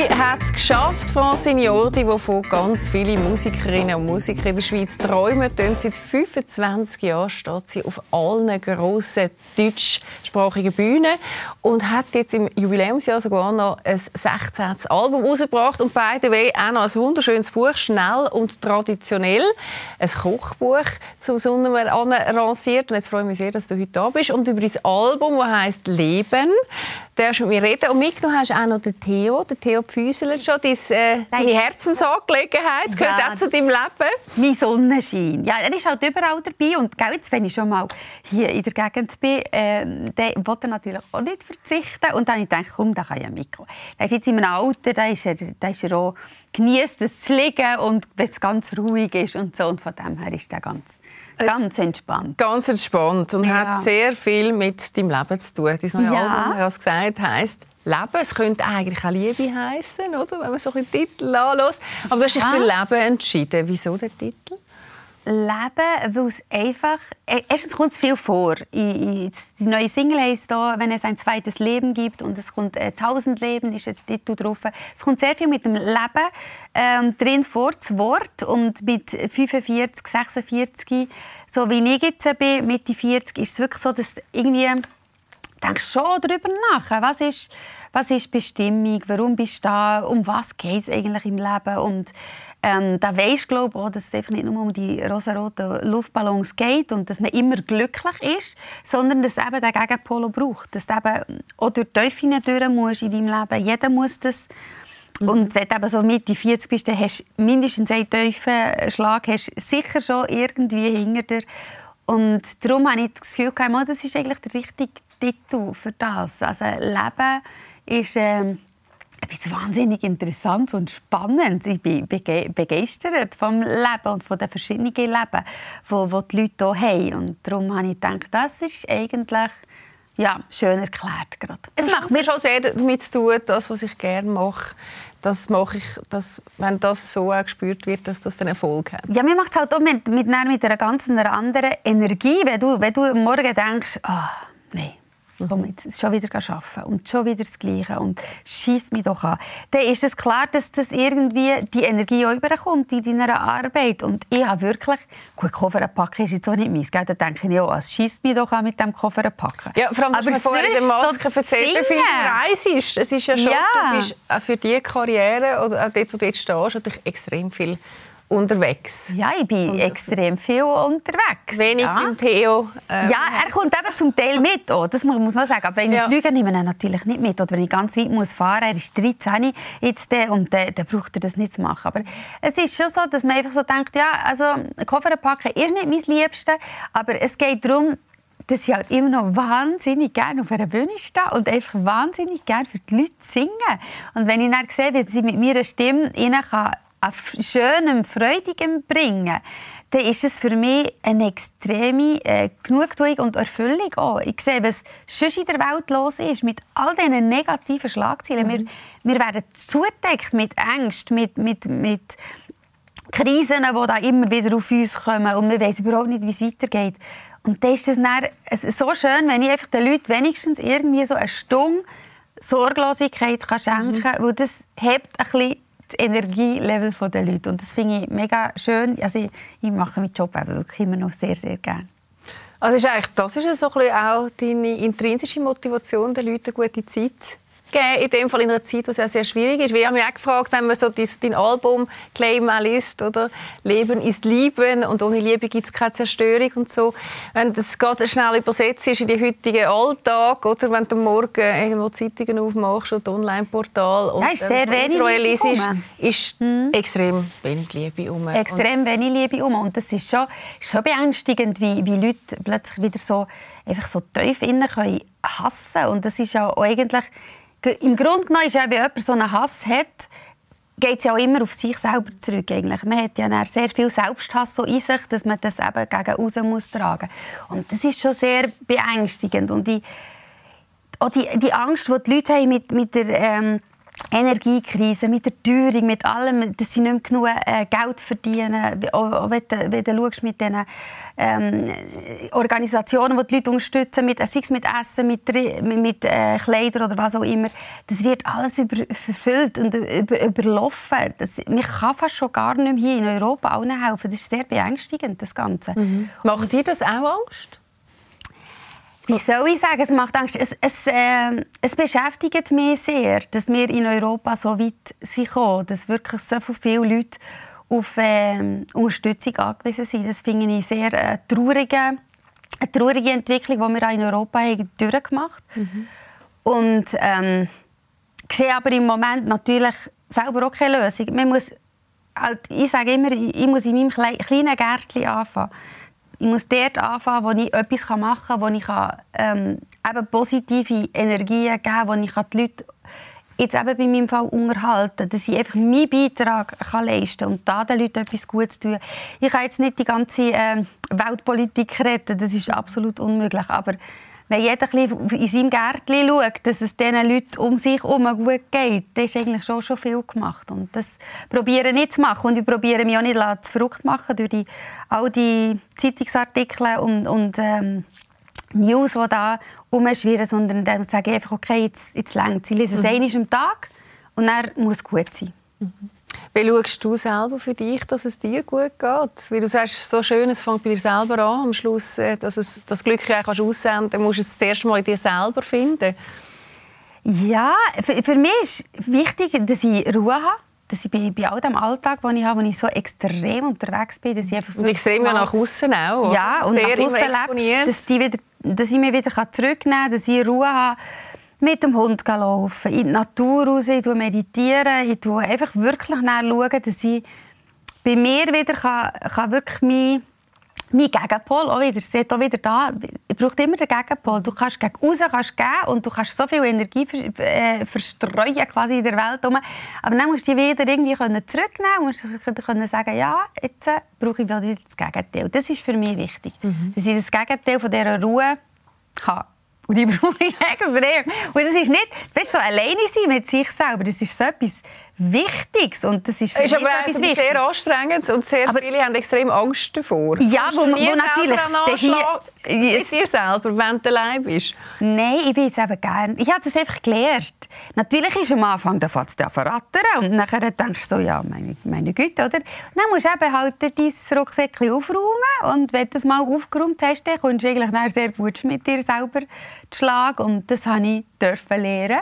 Sie hat es geschafft, Francine Jordi, wovon ganz viele Musikerinnen und Musiker in der Schweiz träumen. Seit 25 Jahren steht sie auf allen grossen deutschsprachigen Bühnen und hat jetzt im Jubiläumsjahr sogar noch ein 16. Album herausgebracht. Und by the way, auch noch ein wunderschönes Buch, schnell und traditionell. Ein Kochbuch zum Sommer lanciert. Und jetzt freue ich mich sehr, dass du heute da bist. Und über das Album, das heisst «Leben», darfst du mit mir reden. Und mitgenommen hast du auch noch den Theo, den Theo Pfüseler schon. Dein, äh, deine Herzensangelegenheit gehört ja. auch zu deinem Leben. Mein Sonnenschein. Ja, er ist halt überall dabei. Und jetzt, wenn ich schon mal hier in der Gegend bin, äh, dann wollte er natürlich auch nicht verzichten. Und dann habe ich gedacht, komm, da kann ja mitkommen. Er ist jetzt in einem Alter, da ist er, da ist er auch genießt es zu liegen und wenn es ganz ruhig ist und so. Und von dem her ist er ganz Ganz entspannt. Ganz entspannt und ja. hat sehr viel mit deinem Leben zu tun. Dein neue ja. Album, hast gesagt, heisst Leben. Es könnte eigentlich auch Liebe heißen, oder? Wenn man so einen Titel anlässt. Aber du hast dich für Leben entschieden. Wieso der Titel? Leben, weil es einfach... E, erstens kommt es viel vor. die neue Single heisst da, «Wenn es ein zweites Leben gibt» und es kommt äh, «Tausend Leben» ist der Titel drauf. Es kommt sehr viel mit dem Leben ähm, drin vor, das Wort. Und mit 45, 46, so wie ich jetzt bin, Mitte 40, ist es wirklich so, dass irgendwie denkst schon darüber nach. Was ist, was ist Bestimmung? Warum bist du da? Um was geht es eigentlich im Leben? Und ähm, da weisst glaube auch, dass es einfach nicht nur um die rosaroten Luftballons geht und dass man immer glücklich ist, sondern dass es eben den Gegenpol braucht. Dass du eben auch durch die Teufel durch musst in deinem Leben. Jeder muss das. Mhm. Und wenn du eben so Mitte 40 bist, dann hast du mindestens einen tiefen Schlag hast sicher schon irgendwie hinter dir. Und darum habe ich das Gefühl, das ist eigentlich der richtige Titel für das. Also Leben ist... Ähm, etwas wahnsinnig Interessantes und Spannendes. Ich bin begeistert vom Leben und von den verschiedenen Leben, die, die Leute hier haben. Und darum habe ich gedacht, das ist eigentlich ja, schön erklärt. Gerade. Es macht mir schon sehr damit zu tun, das, was ich gerne mache, das mache ich, dass, wenn das so auch gespürt wird, dass das einen Erfolg hat. Ja, mir macht es halt auch mit, mit, mit einer ganz anderen Energie, wenn du, wenn du am Morgen denkst, oh, nein, komm jetzt schon wieder arbeiten und schon wieder das Gleiche und schießt mich doch an, dann ist es klar, dass das irgendwie die Energie auch überkommt in deiner Arbeit. Und ich habe wirklich, gut, Koffer packen ist jetzt auch nicht meins, gell? da denke ich, ja, es schießt mich doch an mit dem Koffer packen. Ja, vor allem, Aber du vorhin in der Maske so erzählt, wie viel du reist. Es ist ja schon, ja. du bist auch für diese Karriere, oder auch dort, wo du jetzt stehst, natürlich extrem viel unterwegs. Ja, ich bin Und extrem viel unterwegs. Wenig ja. im Theo. Ähm, ja, er kommt eben zum Teil mit. Oh, das muss man sagen. Aber wenn ja. ich fliege, nehme ich ihn natürlich nicht mit. Oder wenn ich ganz weit muss fahren muss, er ist 13 jetzt und dann, dann braucht er das nicht zu machen. Aber es ist schon so, dass man einfach so denkt, ja, also Koffer packen ist nicht mein Liebste, aber es geht darum, dass ich halt immer noch wahnsinnig gerne auf einer Bühne stehe und einfach wahnsinnig gerne für die Leute singen. Und wenn ich dann sehe, wie sie mit meiner Stimme ihnen kann an schönem, freudigem bringen, dann ist es für mich eine extreme äh, Genugtuung und Erfüllung auch. Ich sehe, was sonst in der Welt los ist, mit all diesen negativen Schlagzeilen. Mhm. Wir, wir werden zudeckt mit Ängsten, mit, mit, mit Krisen, die da immer wieder auf uns kommen und wir wissen überhaupt nicht, wie es weitergeht. Und dann ist es dann so schön, wenn ich einfach den Leuten wenigstens irgendwie so eine Stunde Sorglosigkeit kann schenken kann, mhm. weil das hebt ein bisschen das Energielevel der Leute. Und das finde ich mega schön. Also ich, ich mache meinen Job wirklich immer noch sehr, sehr gerne. Also ist eigentlich, das ist so auch deine intrinsische Motivation, den Leuten eine gute Zeit gegeben, in dem Fall in einer Zeit, es ja sehr schwierig ist. Wir haben mich auch gefragt, wenn man so dein Album Claim mal liest, oder Leben ist Lieben und ohne Liebe gibt es keine Zerstörung und so. Wenn das ganz schnell übersetzt ist in den heutigen Alltag, oder wenn du morgen irgendwo Zeitungen aufmachst oder Online-Portal und ja, ist sehr wenig Israel ist, ist hm. extrem wenig Liebe um. Extrem und wenig Liebe um und das ist schon, schon beängstigend, wie, wie Leute plötzlich wieder so einfach so tief innen können hassen und das ist ja eigentlich im Grunde genommen ist ja, wenn jemand so einen Hass hat, geht es ja auch immer auf sich selber zurück. Eigentlich. Man hat ja sehr viel Selbsthass so in sich, dass man das eben gegen außen muss tragen Und das ist schon sehr beängstigend. Und die, auch die, die Angst, die die Leute haben mit, mit der... Ähm, Energiekrise, mit der Teuerung, mit allem, dass sie nicht mehr genug äh, Geld verdienen. Auch, wenn, du, wenn du schaust mit den ähm, Organisationen, die die Leute unterstützen, mit, sei es mit Essen, mit, mit äh, Kleidern oder was auch immer, das wird alles über, verfüllt und über, überlaufen. Das, mich kann fast schon gar nicht mehr hier in Europa allen helfen. Das ist sehr beängstigend, das Ganze. Mhm. Macht dir das auch Angst? Wie soll ich sagen, es macht Angst. Es, es, äh, es beschäftigt mich sehr, dass wir in Europa so weit sind dass wirklich so viele Leute auf äh, Unterstützung angewiesen sind. Das finde ich sehr äh, traurige, eine traurige Entwicklung, die wir auch in Europa haben durchgemacht haben. Mhm. Und ähm, ich sehe aber im Moment natürlich selber auch keine Lösung. Man muss, halt, ich sage immer, ich muss in meinem kleinen Gärtchen anfangen ich muss dort anfangen, wo ich etwas machen kann, wo ich ähm, eben positive Energien geben kann, wo ich die Leute jetzt eben bei meinem Fall unterhalten dass ich einfach meinen Beitrag kann leisten und da den Leuten etwas Gutes tun. Ich kann jetzt nicht die ganze äh, Weltpolitik retten, das ist absolut unmöglich, aber wenn jeder in seinem Gärtchen schaut, dass es diesen Leuten um sich herum gut geht, dann ist eigentlich schon, schon viel gemacht. Und das probiere ich zu machen. Und ich probiere mich auch nicht zu verrückt machen durch die, all die Zeitungsartikel und, und ähm, News, die da umschwirren, sondern dann sage ich einfach, okay, jetzt, jetzt längt es. Ich lese es mhm. einmal am Tag und dann muss es gut sein. Mhm. Wie schaust du selber für dich, dass es dir gut geht? Wie du sagst, so schön, es fängt bei dir selber an. Am Schluss, äh, dass es das Glück ja kannst aussenden dann musst du es das erste Mal in dir selber finden. Ja, für, für mich ist wichtig, dass ich Ruhe habe. Dass ich bei, bei all dem Alltag, den ich habe, wo ich so extrem unterwegs bin, dass ich einfach und extrem ja nach außen auch. Ja, und Sehr nach außen lebst, dass, die wieder, dass ich mich wieder zurücknehmen kann, dass ich Ruhe habe mit dem Hund laufen, in die Natur raus, ich meditiere, ich einfach wirklich schauen, dass ich bei mir wieder kann, kann wirklich mein, mein Gegenpol auch wieder, seht auch wieder da, ich brauche immer den Gegenpol. Du kannst gegen raus kannst geben und du kannst so viel Energie ver, äh, verstreuen quasi in der Welt rum. Aber dann musst du die wieder irgendwie können zurücknehmen musst du können sagen, ja, jetzt äh, brauche ich wieder das Gegenteil. Das ist für mich wichtig, mhm. dass ich das Gegenteil von dieser Ruhe habe. Und die brauche ich extrem. Und das ist nicht, weißt, so alleine sein mit sich selber, das ist so etwas Wichtiges. Und das ist für ist mich aber so etwas sehr anstrengend und sehr aber, viele haben extrem Angst davor. Ja, wo, wo natürlich hier... Yes. Mit dir selber, wenn du allein bist? Nein, ich bin jetzt eben gerne. Ich habe das einfach gelernt. Natürlich ist am Anfang, da fängt es an verrattern und nachher denkst du so, ja, meine, meine Güte, oder? dann musst du eben halt dein Rucksäckchen aufräumen und wenn du das mal aufgeräumt hast, dann kommst du eigentlich sehr gut mit dir selber zu schlagen und das habe ich dürfen lernen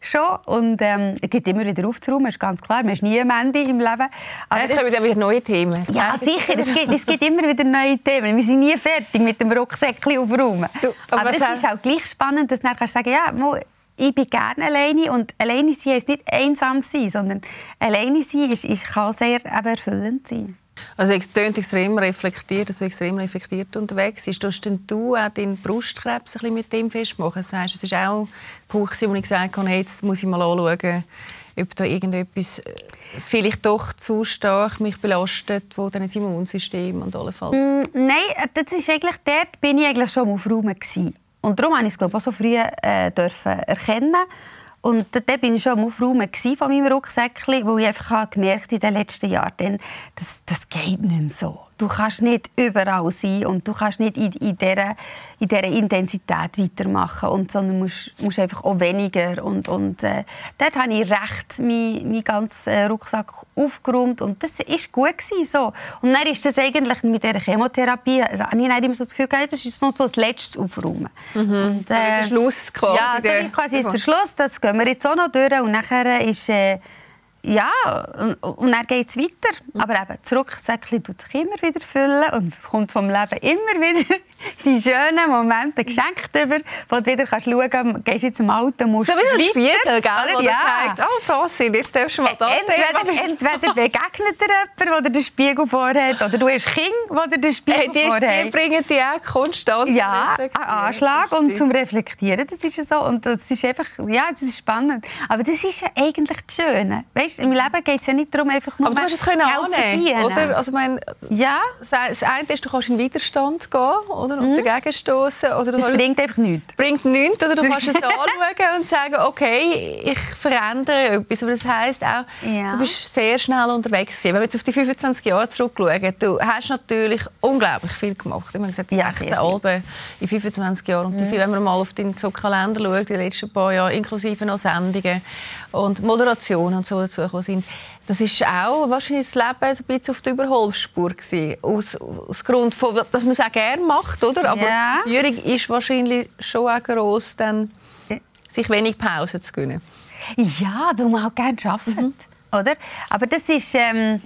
schon. Und ähm, es gibt immer wieder aufzuräumen, ist ganz klar. Man ist nie am Ende im Leben. Aber es kommen wieder neue Themen. Ja, sicher. Es gibt, es gibt immer wieder neue Themen. Wir sind nie fertig mit dem Rucksäckchen aufräumen. Du, aber, aber es ist auch gleich spannend, dass du dann sagen ja, mal, ich bin gerne alleine und alleine sein heisst nicht einsam sein, sondern alleine sein ist, ist, kann sehr erfüllend sein. Also es klingt extrem reflektiert, also extrem reflektiert unterwegs ist. Tust denn du auch deinen Brustkrebs ein mit dem festmachen? Das heißt, es ist auch ein Punkt, wo ich gesagt habe, jetzt muss ich mal anschauen, ob da irgendetwas äh, vielleicht doch zu stark mich belastet, wo dann das Immunsystem und allenfalls... Mm, nein, das ist eigentlich, dort bin ich eigentlich schon auf Raum Und darum habe ich es glaube ich, auch so früh äh, dürfen erkennen und da bin ich schon am Aufräumen von meinem Rucksäckchen, wo ich einfach gemerkt in den letzten Jahren, das, das geht nicht mehr so. Du kannst nicht überall sein und du kannst nicht in, in, dieser, in dieser Intensität weitermachen, und, sondern musst, musst einfach auch weniger. Und, und äh, dort habe ich recht meinen mein ganzen äh, Rucksack aufgeräumt und das war gut. Gewesen, so. Und dann ist das eigentlich mit dieser Chemotherapie, also, habe ich immer so das Gefühl gehabt, das ist noch so das letzte Aufräumen. Mhm. Und, äh, so der Schluss quasi. Ja, so quasi ist der Schluss, das gehen wir jetzt auch noch durch und nachher ist... Äh, ja, und, dann geht es weiter. Aber eben, das Rucksäckchen tut sich immer wieder füllen und kommt vom Leben immer wieder die schönen Momente geschenkt über, wo du wieder kannst schauen kannst, gehst jetzt im Auto, musst So wie ein Spiegel, gell, oder? Ja. zeigt, oh Franzi, jetzt darfst du mal das entweder, entweder begegnet dir jemand, der den Spiegel vorhat, oder du hast Kinder, die den Spiegel hey, die, vorhat. Die bringen die auch konstant Ja, ein Anschlag und zum Reflektieren, das ist so. Und das ist einfach, ja, das ist spannend. Aber das ist ja eigentlich das Schöne. Weißt, weißt, im Leben geht es ja nicht darum, einfach nur Aber du hast es können annehmen, oder? Also, mein, ja. Das eine ist, du kannst in Widerstand gehen oder? und mhm. dagegen stoßen. Oder das bringt einfach nichts. bringt nichts. Oder du kannst es anschauen und sagen, okay, ich verändere etwas. Aber das heisst auch, ja. du bist sehr schnell unterwegs gewesen. Wenn wir jetzt auf die 25 Jahre zurückschauen, du hast natürlich unglaublich viel gemacht. Ich habe gesagt, 16 ja, Alben in 25 Jahren. Und mhm. wenn man mal auf deinen so Kalender schaut, die letzten paar Jahre, inklusive noch Sendungen und Moderation und so dazu sind, das ist auch wahrscheinlich das Leben ein bisschen auf der Überholspur gewesen. Aus, aus Grund von, dass man es auch gerne macht, oder? Aber ja. die Führung ist wahrscheinlich schon auch gross, dann sich wenig Pause zu gönnen. Ja, weil man auch gerne arbeitet, mhm. oder? Aber das ist... Ähm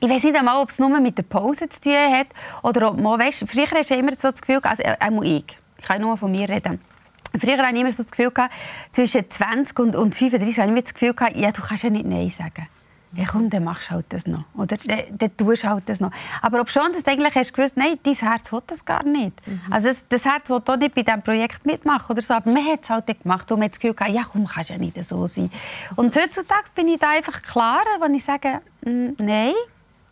ich weiß nicht einmal, ob es nur mit der Pause zu tun hat oder ob man, weißt, früher hast du immer so das Gefühl, also einmal ich, ich kann nur von mir reden. Früher hatte ich immer so das Gefühl, zwischen 20 und, und 35 habe ich immer das Gefühl, ja, du kannst ja nicht Nein sagen. Ja, komm, dann machst du halt das noch. Oder dann, dann tust du halt das noch. Aber ob schon, dass du eigentlich hast gewusst, nein, dein Herz will das gar nicht. Mhm. Also das, das, Herz will auch nicht bei diesem Projekt mitmachen oder so. Aber man hat es halt gemacht, weil man das Gefühl hatte, ja komm, kannst ja nicht so sein. Und heutzutage bin ich da einfach klarer, wenn ich sage, mm, nein,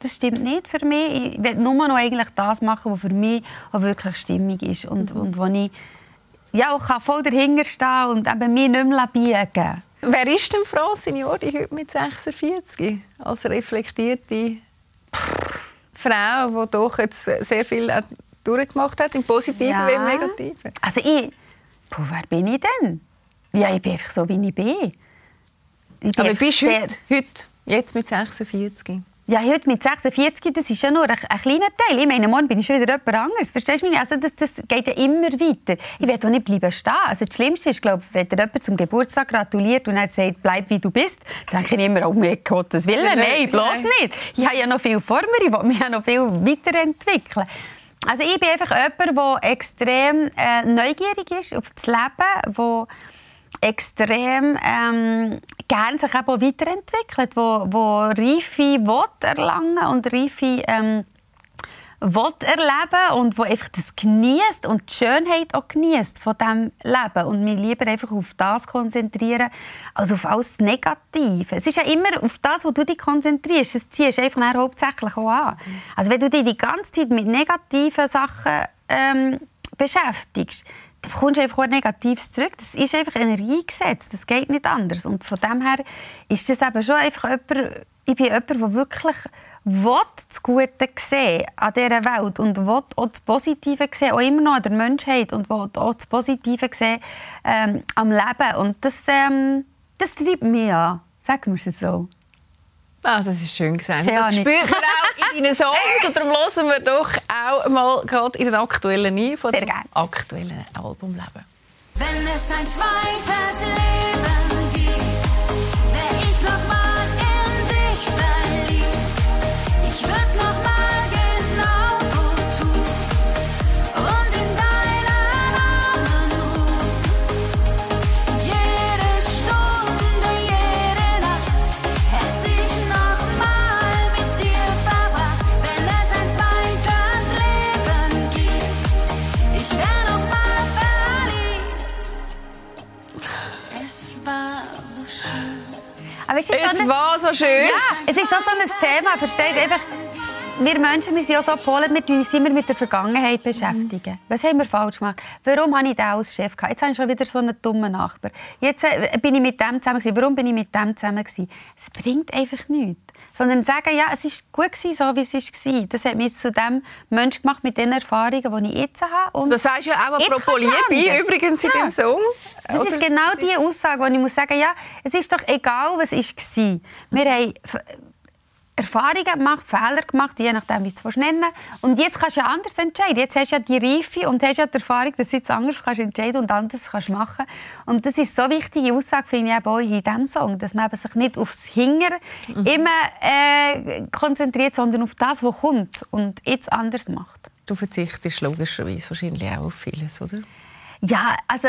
das stimmt nicht für mich. Ich will nur noch eigentlich das machen, was für mich auch wirklich stimmig ist. Und, mhm. und wo ich ja, auch voll dahinter stehen und eben mir nicht mehr biegen Wer ist denn Frau Signori heute mit 46? Als reflektierte Frau, die doch jetzt sehr viel durchgemacht hat, im Positiven ja. wie im Negativen? Also ich... Puh, wer bin ich denn? Ja, ich bin einfach so, wie ich bin. Ich bin Aber bist du heute, heute, jetzt mit 46? Ja, heute mit 46, das ist ja nur ein, ein kleiner Teil. Ich meine, morgen bin ich schon wieder jemand anderes. Verstehst du mich? Also das, das geht ja immer weiter. Ich werde auch nicht bleiben stehen. Also das Schlimmste ist, glaube ich, wenn dir jemand zum Geburtstag gratuliert und er sagt, bleib wie du bist, dann denke ich immer, oh mein Gottes Willen, nein, bloß nicht. Ich habe ja noch viel vor mir, ich will mich ja noch viel weiterentwickeln. Also ich bin einfach jemand, der extrem äh, neugierig ist auf das Leben, der extrem ähm, gerne sich eben auch weiterentwickelt, wo, wo reife Worte erlangen und reife ähm, Worte erleben und wo einfach das genießt und die Schönheit auch genießt von dem Leben und mich lieber einfach auf das konzentrieren als auf alles Negative. Es ist ja immer auf das, wo du dich konzentrierst. Das ziehst du einfach hauptsächlich auch an. Also wenn du dich die ganze Zeit mit negativen Sachen ähm, beschäftigst, du bekommst einfach auch Negatives zurück. Das ist einfach Energiegesetz, das geht nicht anders. Und von dem her ist das eben schon einfach jemand, ich bin jemand, der wirklich will das Gute sehen an dieser Welt und will auch das Positive sehen, auch immer noch an der Menschheit und will auch das Positive sehen ähm, am Leben. Und das, ähm, das treibt mich an, sagen wir es so. Ah, das ist schön gesagt. Ja, das spürt man auch in deinen Songs. Und darum hören wir doch auch mal gerade in den aktuellen ein von dem aktuellen Album Leben. Wenn es ein zweites Leben ist auch so ein Thema, verstehst du? Einfach, wir Menschen wir sind ja so Polen, wir uns immer mit der Vergangenheit beschäftigen. Mhm. Was haben wir falsch gemacht? Warum habe ich den als Chef gehabt? Jetzt habe ich schon wieder so einen dummen Nachbar. Jetzt äh, bin ich mit dem zusammen gewesen. Warum bin ich mit dem zusammen gewesen? Es bringt einfach nichts. Sondern sagen, ja, es ist gut gewesen, so wie es war. Das hat mich jetzt zu dem Mensch gemacht mit den Erfahrungen, die ich jetzt habe. Und das sagst du ja auch apropos Liebe, übrigens in ja. dem Song. Das ist genau die Aussage, wo ich muss sagen, ja, es ist doch egal, was war. Wir haben Erfahrungen gemacht, Fehler gemacht, je nachdem, wie du es nennen Und jetzt kannst du ja anders entscheiden. Jetzt hast du ja die Reife und hast ja die Erfahrung, dass du jetzt anders kannst entscheiden und anders kannst machen Und das ist so eine wichtige Aussage, finde ich, auch in diesem Song, dass man sich nicht aufs Hinger mhm. immer äh, konzentriert, sondern auf das, was kommt und jetzt anders macht. Du verzichtest logischerweise wahrscheinlich auch auf vieles, oder? Ja, also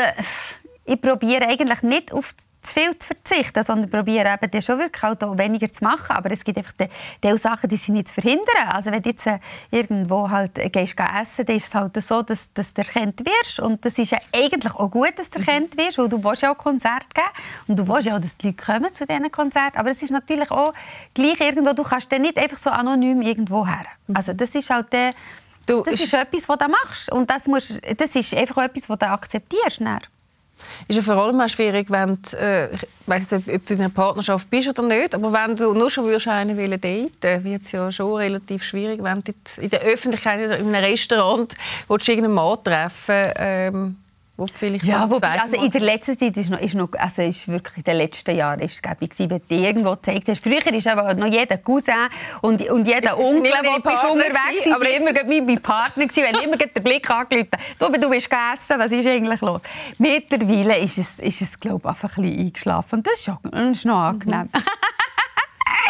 ich probiere eigentlich nicht auf zu viel zu verzichten, sondern probiere eben dann schon wirklich auch weniger zu machen. Aber es gibt einfach die, die Sachen, die sind nicht zu verhindern. Also wenn du jetzt äh, irgendwo halt äh, gehst essen, dann ist es halt so, dass, dass du erkannt wirst. Und das ist ja eigentlich auch gut, dass du erkannt wirst, weil du willst ja auch Konzerte geben und du willst ja auch, dass die Leute kommen zu diesen Konzerten. Aber es ist natürlich auch gleich irgendwo, du kannst dann nicht einfach so anonym irgendwo her. Also das ist halt der, Du, das ist etwas, was du machst. Und das, musst, das ist einfach etwas, was du akzeptierst. Dann ist ja vor allem auch schwierig, wenn du, äh, ich weiss nicht, ob du in einer Partnerschaft bist oder nicht, aber wenn du nur schon würdest einen wollen daten, wird es ja schon relativ schwierig, wenn du in der Öffentlichkeit in einem Restaurant willst, irgendeinen Mann treffen ähm, wo vielleicht ja, wo, also in der letzten Zeit ist noch, ist noch also ist wirklich in den letzten Jahren ist es gewesen, wenn du irgendwo gezeigt hast. Früher ist aber noch jeder Cousin und, und jeder Onkel, der bist unterwegs war, aber immer mein Partner gewesen, wenn immer den Blick angelötet. Du, du bist gegessen, was ist eigentlich los? Mittlerweile ist es, ist es glaube ich, einfach ein bisschen eingeschlafen und das ist, das ist noch angenehm. Mhm.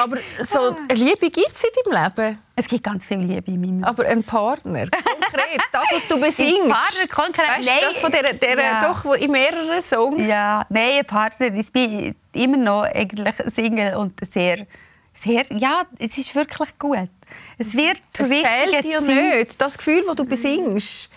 Aber so Liebe gibt es in deinem Leben? Es gibt ganz viel Liebe in meinem Leben. Aber ein Partner, konkret, das, was du besingst. Partner, konkret, weißt, nein. Das von der, der ja. doch in mehreren Songs. Ja, nein, ein Partner, ich bin immer noch eigentlich Single und sehr, sehr, ja, es ist wirklich gut. Es wird zu fehlt dir Zeit. nicht, das Gefühl, das du besingst.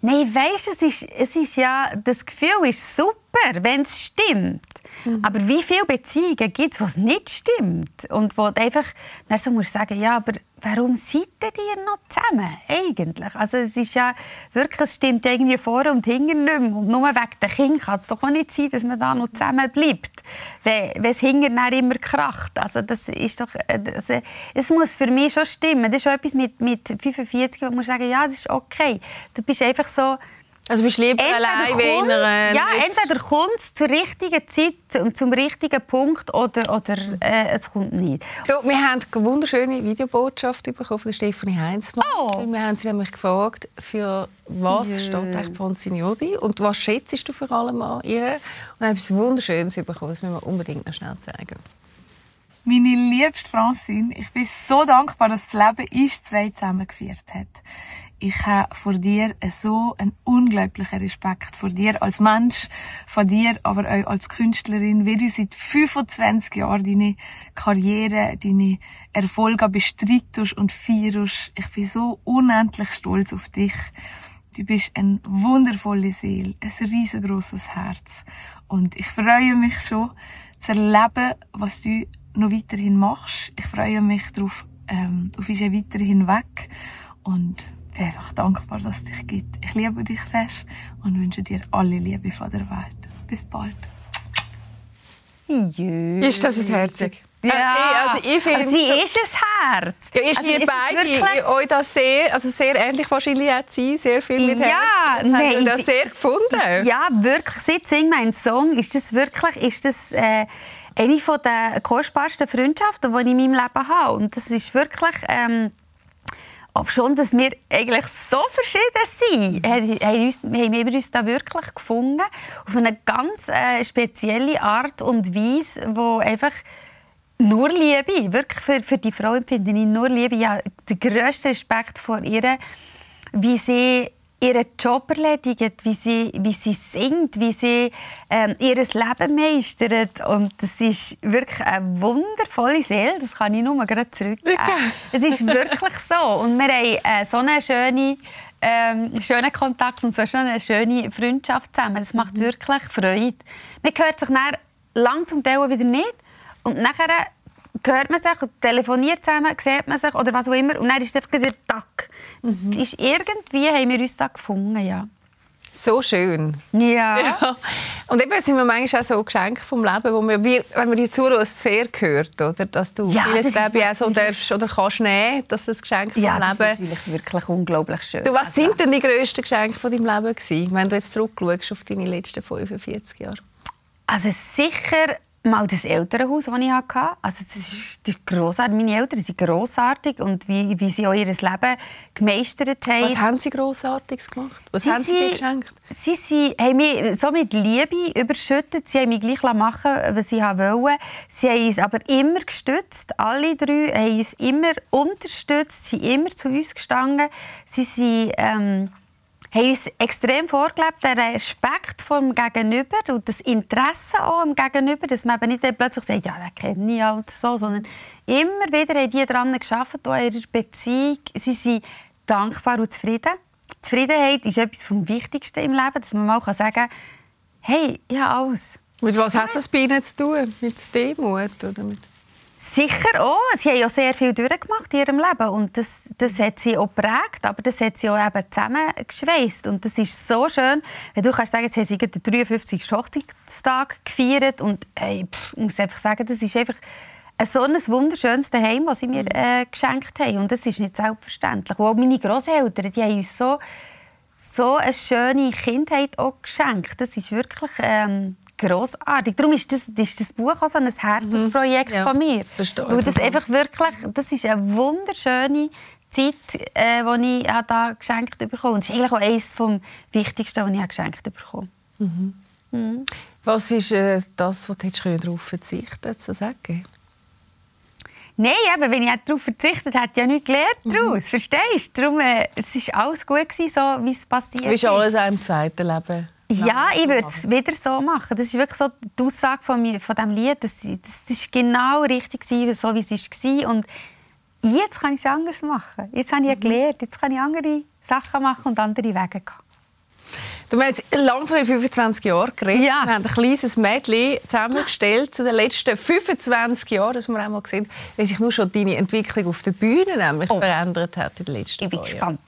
Nein, weißt, es ist, es ist ja, das Gefühl ist super, wenn es stimmt. Mhm. Aber wie viele Beziehungen gibt es, es nicht stimmt? Und wo du einfach dann so musst sagen, ja, aber warum seid ihr noch zusammen eigentlich? Also es ist ja wirklich, es stimmt irgendwie vor und hinten nicht mehr. Und nur wegen der Kinder kann es doch auch nicht sein, dass man da noch zusammen bleibt, wenn, es hinten immer kracht. Also das ist doch, also, es muss für mich schon stimmen. Das ist schon etwas mit, mit 45, wo man sagen, ja, das ist okay. Du bist einfach so also bist entweder allein kommt, einer, Ja, entweder kommt es zur richtigen Zeit und zum richtigen Punkt oder, oder äh, es kommt nicht. Du, wir haben eine wunderschöne Videobotschaft bekommen von Stefanie Heinzmann. Oh. Wir haben sie nämlich gefragt, für was yeah. steht eigentlich Francine Jodi und was schätzt du vor allem an ihr? Und haben etwas Wunderschönes bekommen, das müssen wir unbedingt noch schnell zeigen. Meine liebste Francine, ich bin so dankbar, dass das Leben uns zwei zusammengeführt hat ich habe vor dir so einen unglaublichen Respekt vor dir als Mensch, vor dir aber auch als Künstlerin, wie du seit 25 Jahren deine Karriere, deine Erfolge bestreitest und feierst. Ich bin so unendlich stolz auf dich. Du bist eine wundervolle Seele, ein riesengroßes Herz. Und ich freue mich schon zu erleben, was du noch weiterhin machst. Ich freue mich darauf, ähm, auf uns weiterhin weg. Und bin einfach dankbar, dass es dich gibt. Ich liebe dich fest und wünsche dir alle Liebe von der Welt. Bis bald. Jö. Ist das ein Herzig? Ja, äh, also ich finde, also sie ist ein Herz. Ja, ist also ihr beide wirklich... euch das sehr, also sehr ähnlich wahrscheinlich hat sie sehr viel mit Herz. Ja, nein, das sehr gefunden. Ja, wirklich. Seit «Sing mein Song» ist das wirklich, ist das äh, eine der kostbarsten Freundschaften, die ich in meinem Leben habe. Und das ist wirklich ähm, ob schon, dass wir eigentlich so verschieden sind, haben wir uns da wirklich gefunden. Auf eine ganz äh, spezielle Art und Weise, wo einfach nur Liebe, wirklich für, für die Frau empfinde ich nur Liebe. Ja, den grössten Respekt vor ihr, wie sie ihren Job erledigt, wie sie, wie sie singt, wie sie ähm, ihr Leben meistert. Und das ist wirklich eine wundervolle Seele. Das kann ich nur gerade zurückgeben. Okay. Es ist wirklich so. Und wir haben äh, so einen schönen, ähm, schönen Kontakt und so eine schöne Freundschaft zusammen. Das macht mhm. wirklich Freude. Man hört sich dann lang zum Teil wieder nicht. Und nachher hört man sich, telefoniert zusammen, sieht man sich oder was auch immer. Und dann ist es einfach der Tag. Das mhm. ist irgendwie, haben wir uns da gefunden, ja. So schön. Ja. ja. Und eben sind wir manchmal auch so Geschenke vom Leben, wo wir, wenn man dir zuhört, sehr gehört, oder? Dass du ja, vieles, glaube ich, auch so darfst oder kannst nehmen, dass das Geschenk vom ja, Leben... Ja, das ist natürlich wirklich unglaublich schön. Du, was also. sind denn die grössten Geschenke von deinem Leben gewesen, wenn du jetzt zurückschaust auf deine letzten 45 Jahre? Also sicher mal das Elternhaus, das ich hatte. Also das ist, das ist grossartig. Meine Eltern sind grossartig und wie, wie sie auch ihr Leben gemeistert haben. Was haben sie Grossartiges gemacht? Was sie haben sie dir geschenkt? Sie, sie haben mich so mit Liebe überschüttet. Sie haben mich gleich machen was sie wollten. Sie haben uns aber immer gestützt. Alle drei haben uns immer unterstützt. Sie sind immer zu uns gestanden. Sie sind... Ähm, haben uns extrem vorgelebt, der Respekt vom Gegenüber und das Interesse auch am Gegenüber, dass man eben nicht plötzlich sagt, ja, den kenne ich halt so, sondern immer wieder haben die daran auch in ihrer Beziehung. Sie sind dankbar und zufrieden. Zufriedenheit ist etwas vom Wichtigsten im Leben, dass man mal sagen kann, hey, ja, alles. Mit was hat das bei Ihnen zu tun? Mit Demut oder mit Sicher auch. Sie haben ja sehr viel durchgemacht in ihrem Leben und das, das hat sie auch geprägt, aber das hat sie auch eben zusammengeschweißt und das ist so schön, wenn du kannst sagen, jetzt haben sie den 53. Hochzeitstag gefeiert und hey, pff, ich muss einfach sagen, das ist einfach so ein wunderschönes Heim, das sie mir äh, geschenkt haben und das ist nicht selbstverständlich. Und auch meine Großeltern, die haben uns so so eine schöne Kindheit auch geschenkt. Das ist wirklich ähm, grossartig. Darum ist das, ist das Buch auch so ein Herzensprojekt mhm. ja, von mir. Verstehe. Weil das einfach wirklich, das ist eine wunderschöne Zeit, äh, die ich da geschenkt bekommen habe. Das ist eigentlich auch eines vom Wichtigsten, was ich geschenkt bekommen mhm. mhm. Was ist äh, das, was du darauf verzichten zu sagen? Nein, eben, wenn ich darauf verzichtet hätte, ich ja nichts gelernt mhm. daraus. Mhm. Verstehst du? Darum, äh, es war alles gut, gewesen, so, wie es passiert ist. Wie ist alles auch im zweiten Leben? Ja, ich würde es wieder so machen. Das ist wirklich so die Aussage von, mir, von diesem Lied. Das, das, das ist genau richtig, gewesen, so wie es war. Und jetzt kann ich es anders machen. Jetzt habe ich mhm. gelernt. Jetzt kann ich andere Sachen machen und andere Wege gehen. Du hast jetzt lange von den 25 Jahren geredet. Ja. Wir haben ein kleines Mädchen zusammengestellt zu den letzten 25 Jahren, dass wir einmal gesehen wie sich nur schon deine Entwicklung auf der Bühne nämlich oh. verändert hat in den letzten Ich bin gespannt.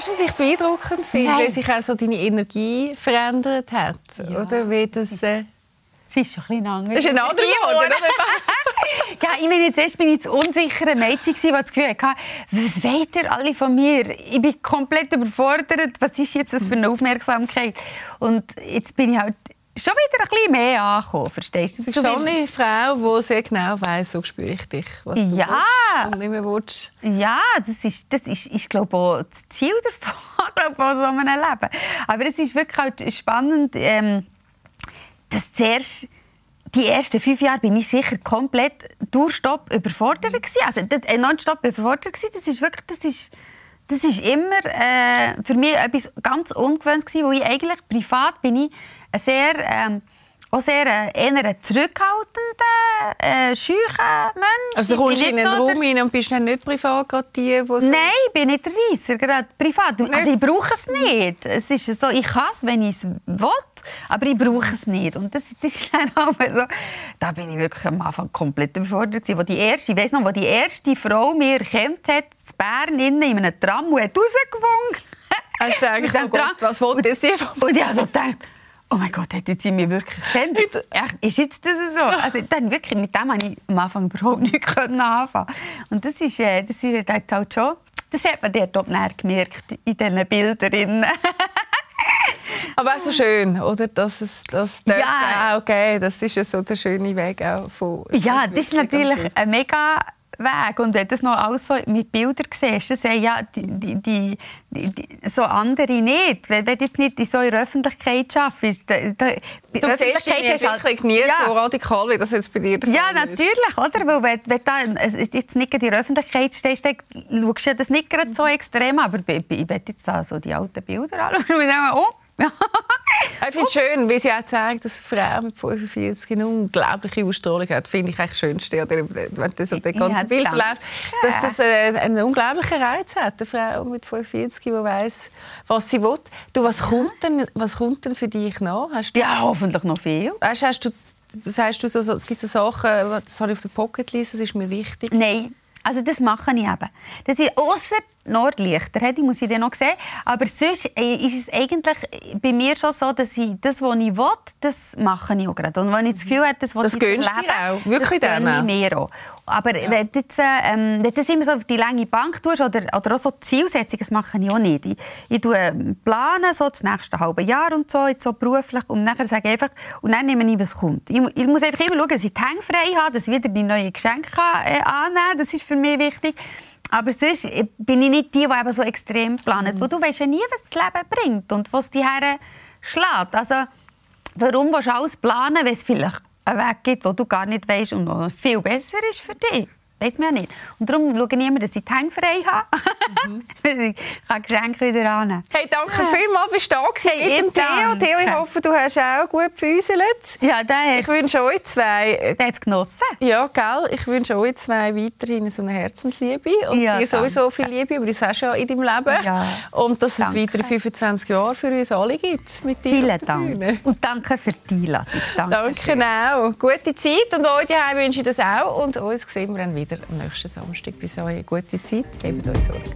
Weißt du, was ich beeindruckend finde? Wie sich auch so deine Energie verändert hat. Ja. Oder wie das... Äh Sie ist schon ein bisschen anders. Das ist ein anderer geworden, ja, ich meine, zuerst bin ich das unsichere Mädchen, das das Gefühl hatte, was wollt ihr alle von mir? Ich bin komplett überfordert. Was ist jetzt das für eine Aufmerksamkeit? Und jetzt bin ich halt schon wieder ein bisschen mehr angekommen, verstehst du? Du bist schon eine Frau, die sehr genau weiss, so spüre ich dich, was du ja. und nicht mehr willst. Ja, das ist, das ist, ist glaube auch das Ziel davon, von so einem Leben. Aber es ist wirklich halt spannend, ähm, dass zuerst die ersten fünf Jahre bin ich sicher komplett durchstopp überfordert gewesen. Also das, äh, nonstop überfordert gewesen. Das ist wirklich, das ist, das ist immer äh, für mich etwas ganz Ungewöhnliches gewesen, wo ich eigentlich privat bin ich sehr, ähm, auch sehr äh, eher zurückhaltender, äh, scheuer Mensch. Also du kommst in einen so Raum rein und bist nicht privat gerade die, so Nein, ich bin nicht der Reisser, gerade privat. Also ich brauche es nicht. Es ist so, ich kann es, wenn ich es will, aber ich brauche es nicht. Und das, das ist dann auch so, da bin ich wirklich am Anfang komplett überfordert gewesen. Wo die erste, ich weiss noch, wo die erste Frau mir erkannt hat, in Bern, in einem Tram, und hat rausgewunken. Hast du eigentlich, oh Gott, was wollte sie von Und ich habe so gedacht, oh mein Gott, hätte sie mich wirklich kennt. Ist jetzt das so? Also dann wirklich, mit dem konnte ich am Anfang überhaupt nicht anfangen. Und das ist, äh, das ist halt schon, das hat man dort gemerkt, in diesen Bildern. Aber auch so schön, oder? Dass es das ja. auch geben. Das ist ja so der schöne Weg auch von Ja, das ist natürlich ein mega Weg. Und wenn du das noch alles so mit Bildern siehst, dann sagen ja die, die, die, die, so andere nicht. Wenn du jetzt nicht in so einer Öffentlichkeit arbeitest. Da, da, die du Öffentlichkeit siehst die halt, nie ja. so radikal, wie das jetzt bei dir Ja, natürlich. Oder? Weil wenn, wenn du jetzt nicht in der Öffentlichkeit stehst, dann schaust du das nicht gerade so extrem. Aber ich, ich, jetzt so die alten Bilder anschauen und sagen, oh, Ich finde es schön, wie sie auch zeigt, dass eine Frau mit 45 eine unglaubliche Ausstrahlung hat. Finde ich eigentlich das Schönste, wenn du so das ganze ja, Bild erlebst, dass das äh, einen unglaublichen Reiz hat. Eine Frau mit 45, die weiß, was sie will. Du, was, kommt denn, was kommt denn für dich nach? Hast du, ja, hoffentlich noch viel. Weißt, hast du, das heißt, du so, es gibt so Sachen, das habe ich auf der Pocketliste, das ist mir wichtig. Nein, also das mache ich eben. Das ist ausser Nordlichter, die muss ich dann noch sehen. Aber sonst äh, ist es eigentlich bei mir schon so, dass ich das, was ich will, das mache ich auch gerade. Und wenn ich das Gefühl habe, das, was das ich leben, auch. Wirklich das gönne ich mir auch. Aber ja. wenn, du ähm, das immer so auf die lange Bank tust oder, oder auch so Zielsetzungen, das mache ich auch nicht. Ich, ich ähm, plane so das nächste halbe Jahr und so, jetzt so beruflich und dann sage ich einfach, und dann nehme ich, was kommt. Ich, ich muss einfach immer schauen, dass ich die Hänge frei habe, dass ich wieder die neuen Geschenke kann, äh, annehmen kann. Das ist für mich wichtig. Aber sonst bin ich nicht die, die eben so extrem planet. Mhm. Wo du weißt ja nie, was das Leben bringt und was die Herren schlägt. Also, warum willst du alles planen, wenn es vielleicht einen Weg gibt, wo du gar nicht weißt und noch viel besser ist für dich? Weiß man ja nicht. Und darum schaue ich immer, dass ich die Hänge frei habe. Mhm. ich kann Geschenke wieder annehmen. Hey, danke ja. vielmals, bist du da gewesen hey, mit dem Theo. Theo, ich hoffe, du hast auch gut gefüßelt. Ja, der Ich wünsche euch zwei... Der hat es genossen. Ja, gell? Ich wünsche euch zwei weiterhin so eine Herzensliebe. Und ja, dir sowieso viel Liebe, aber das hast du ja in deinem Leben. Ja. Und dass danke. es weitere 25 Jahre für uns alle gibt. Mit dir Vielen Dank. Und danke für die Einladung. Danke, danke auch. Gute Zeit und euch wünsche ich das auch. Und uns sehen wir dann wieder wieder am nächsten Samstag. Bis dahin, gute Zeit, gebt euch Sorge.